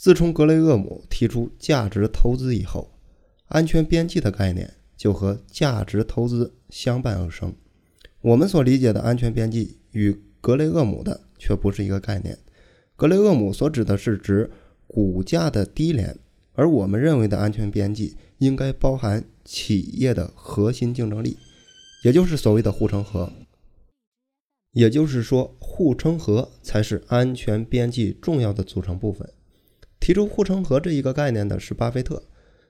自从格雷厄姆提出价值投资以后，安全边际的概念就和价值投资相伴而生。我们所理解的安全边际与格雷厄姆的却不是一个概念。格雷厄姆所指的是指股价的低廉，而我们认为的安全边际应该包含企业的核心竞争力，也就是所谓的护城河。也就是说，护城河才是安全边际重要的组成部分。提出护城河这一个概念的是巴菲特，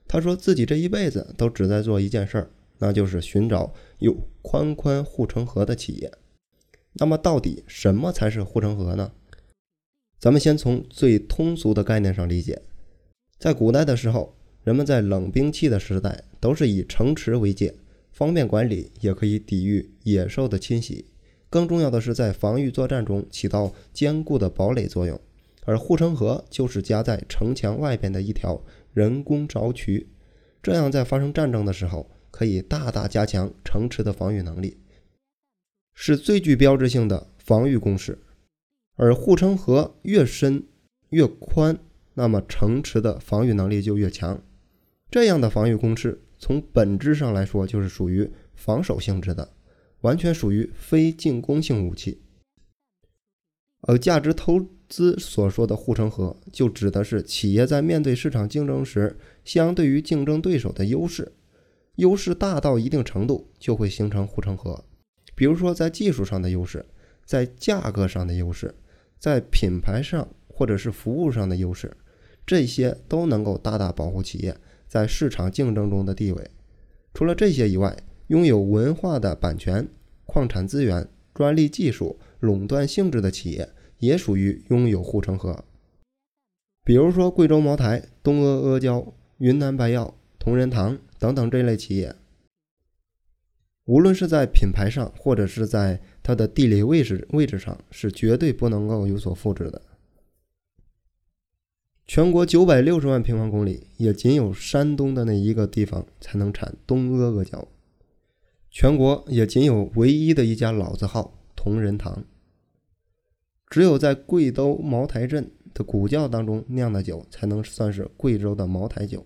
他说自己这一辈子都只在做一件事儿，那就是寻找有宽宽护城河的企业。那么，到底什么才是护城河呢？咱们先从最通俗的概念上理解。在古代的时候，人们在冷兵器的时代都是以城池为界，方便管理，也可以抵御野兽的侵袭。更重要的是，在防御作战中起到坚固的堡垒作用。而护城河就是夹在城墙外边的一条人工凿渠，这样在发生战争的时候，可以大大加强城池的防御能力，是最具标志性的防御工事。而护城河越深越宽，那么城池的防御能力就越强。这样的防御工事，从本质上来说就是属于防守性质的，完全属于非进攻性武器。而价值投资所说的护城河，就指的是企业在面对市场竞争时，相对于竞争对手的优势，优势大到一定程度，就会形成护城河。比如说，在技术上的优势，在价格上的优势，在品牌上或者是服务上的优势，这些都能够大大保护企业在市场竞争中的地位。除了这些以外，拥有文化的版权、矿产资源、专利技术。垄断性质的企业也属于拥有护城河，比如说贵州茅台、东阿阿胶、云南白药、同仁堂等等这类企业，无论是在品牌上，或者是在它的地理位置位置上，是绝对不能够有所复制的。全国九百六十万平方公里，也仅有山东的那一个地方才能产东阿阿胶，全国也仅有唯一的一家老字号同仁堂。只有在贵州茅台镇的古窖当中酿的酒，才能算是贵州的茅台酒。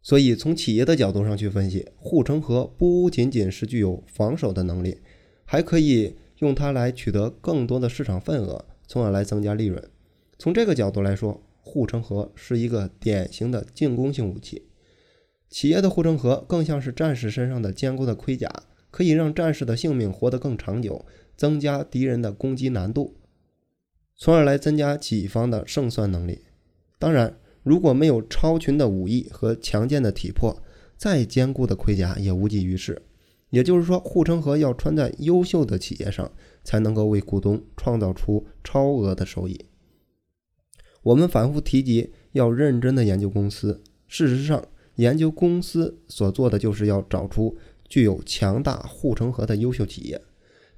所以，从企业的角度上去分析，护城河不仅仅是具有防守的能力，还可以用它来取得更多的市场份额，从而来增加利润。从这个角度来说，护城河是一个典型的进攻性武器。企业的护城河更像是战士身上的坚固的盔甲，可以让战士的性命活得更长久，增加敌人的攻击难度。从而来增加己方的胜算能力。当然，如果没有超群的武艺和强健的体魄，再坚固的盔甲也无济于事。也就是说，护城河要穿在优秀的企业上，才能够为股东创造出超额的收益。我们反复提及要认真的研究公司，事实上，研究公司所做的就是要找出具有强大护城河的优秀企业。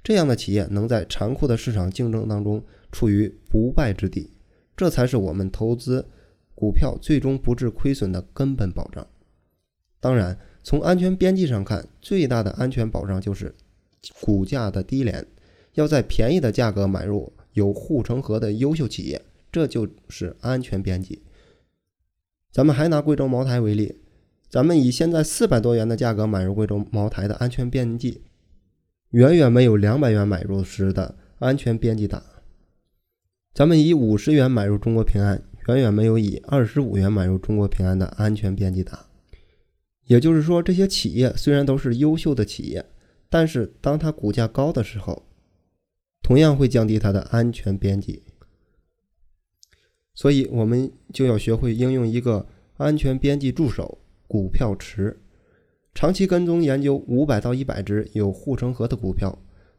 这样的企业能在残酷的市场竞争当中。处于不败之地，这才是我们投资股票最终不致亏损的根本保障。当然，从安全边际上看，最大的安全保障就是股价的低廉，要在便宜的价格买入有护城河的优秀企业，这就是安全边际。咱们还拿贵州茅台为例，咱们以现在四百多元的价格买入贵州茅台的安全边际，远远没有两百元买入时的安全边际大。咱们以五十元买入中国平安，远远没有以二十五元买入中国平安的安全边际大。也就是说，这些企业虽然都是优秀的企业，但是当它股价高的时候，同样会降低它的安全边际。所以，我们就要学会应用一个安全边际助手——股票池，长期跟踪研究五百到一百只有护城河的股票。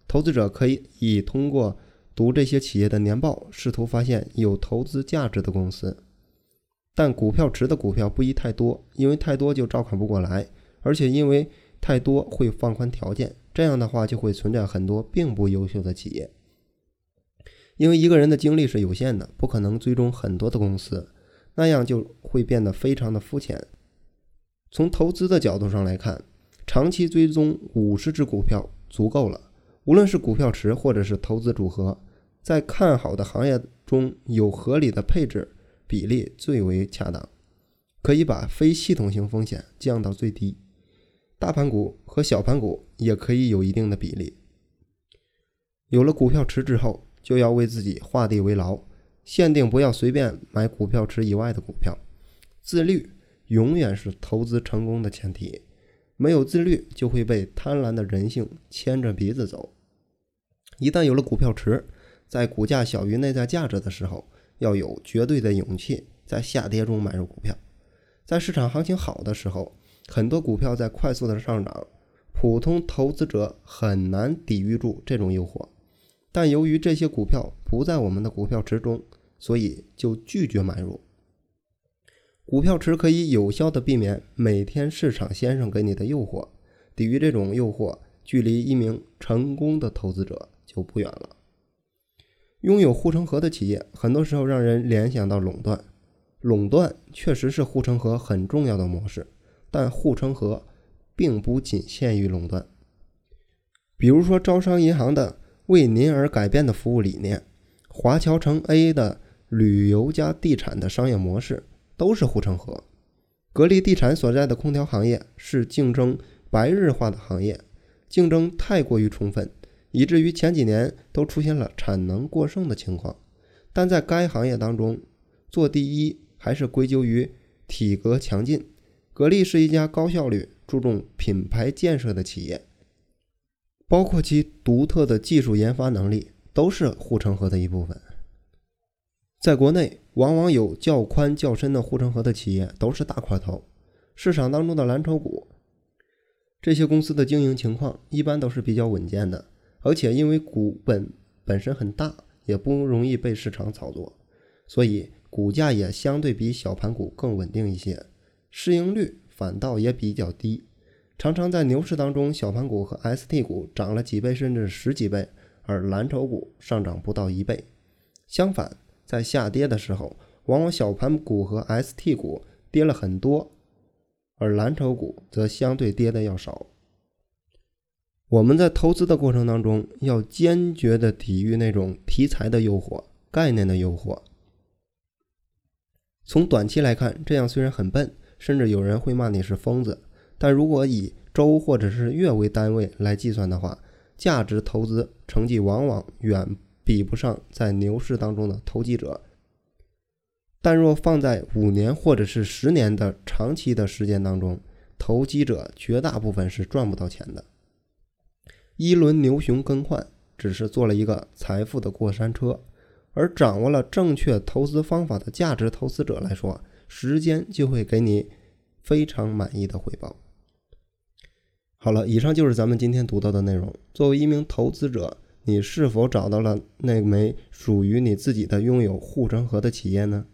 投资者可以以通过。读这些企业的年报，试图发现有投资价值的公司，但股票池的股票不宜太多，因为太多就照看不过来，而且因为太多会放宽条件，这样的话就会存在很多并不优秀的企业。因为一个人的精力是有限的，不可能追踪很多的公司，那样就会变得非常的肤浅。从投资的角度上来看，长期追踪五十只股票足够了，无论是股票池或者是投资组合。在看好的行业中有合理的配置，比例最为恰当，可以把非系统性风险降到最低。大盘股和小盘股也可以有一定的比例。有了股票池之后，就要为自己画地为牢，限定不要随便买股票池以外的股票。自律永远是投资成功的前提，没有自律就会被贪婪的人性牵着鼻子走。一旦有了股票池，在股价小于内在价值的时候，要有绝对的勇气，在下跌中买入股票。在市场行情好的时候，很多股票在快速的上涨，普通投资者很难抵御住这种诱惑。但由于这些股票不在我们的股票池中，所以就拒绝买入。股票池可以有效的避免每天市场先生给你的诱惑，抵御这种诱惑，距离一名成功的投资者就不远了。拥有护城河的企业，很多时候让人联想到垄断。垄断确实是护城河很重要的模式，但护城河并不仅限于垄断。比如说，招商银行的为您而改变的服务理念，华侨城 A 的旅游加地产的商业模式，都是护城河。格力地产所在的空调行业是竞争白热化的行业，竞争太过于充分。以至于前几年都出现了产能过剩的情况，但在该行业当中，做第一还是归咎于体格强劲。格力是一家高效率、注重品牌建设的企业，包括其独特的技术研发能力，都是护城河的一部分。在国内，往往有较宽较深的护城河的企业都是大块头，市场当中的蓝筹股，这些公司的经营情况一般都是比较稳健的。而且因为股本本身很大，也不容易被市场炒作，所以股价也相对比小盘股更稳定一些，市盈率反倒也比较低。常常在牛市当中，小盘股和 ST 股涨了几倍甚至十几倍，而蓝筹股上涨不到一倍。相反，在下跌的时候，往往小盘股和 ST 股跌了很多，而蓝筹股则相对跌的要少。我们在投资的过程当中，要坚决的抵御那种题材的诱惑、概念的诱惑。从短期来看，这样虽然很笨，甚至有人会骂你是疯子，但如果以周或者是月为单位来计算的话，价值投资成绩往往远比不上在牛市当中的投机者。但若放在五年或者是十年的长期的时间当中，投机者绝大部分是赚不到钱的。一轮牛熊更换，只是做了一个财富的过山车，而掌握了正确投资方法的价值投资者来说，时间就会给你非常满意的回报。好了，以上就是咱们今天读到的内容。作为一名投资者，你是否找到了那枚属于你自己的拥有护城河的企业呢？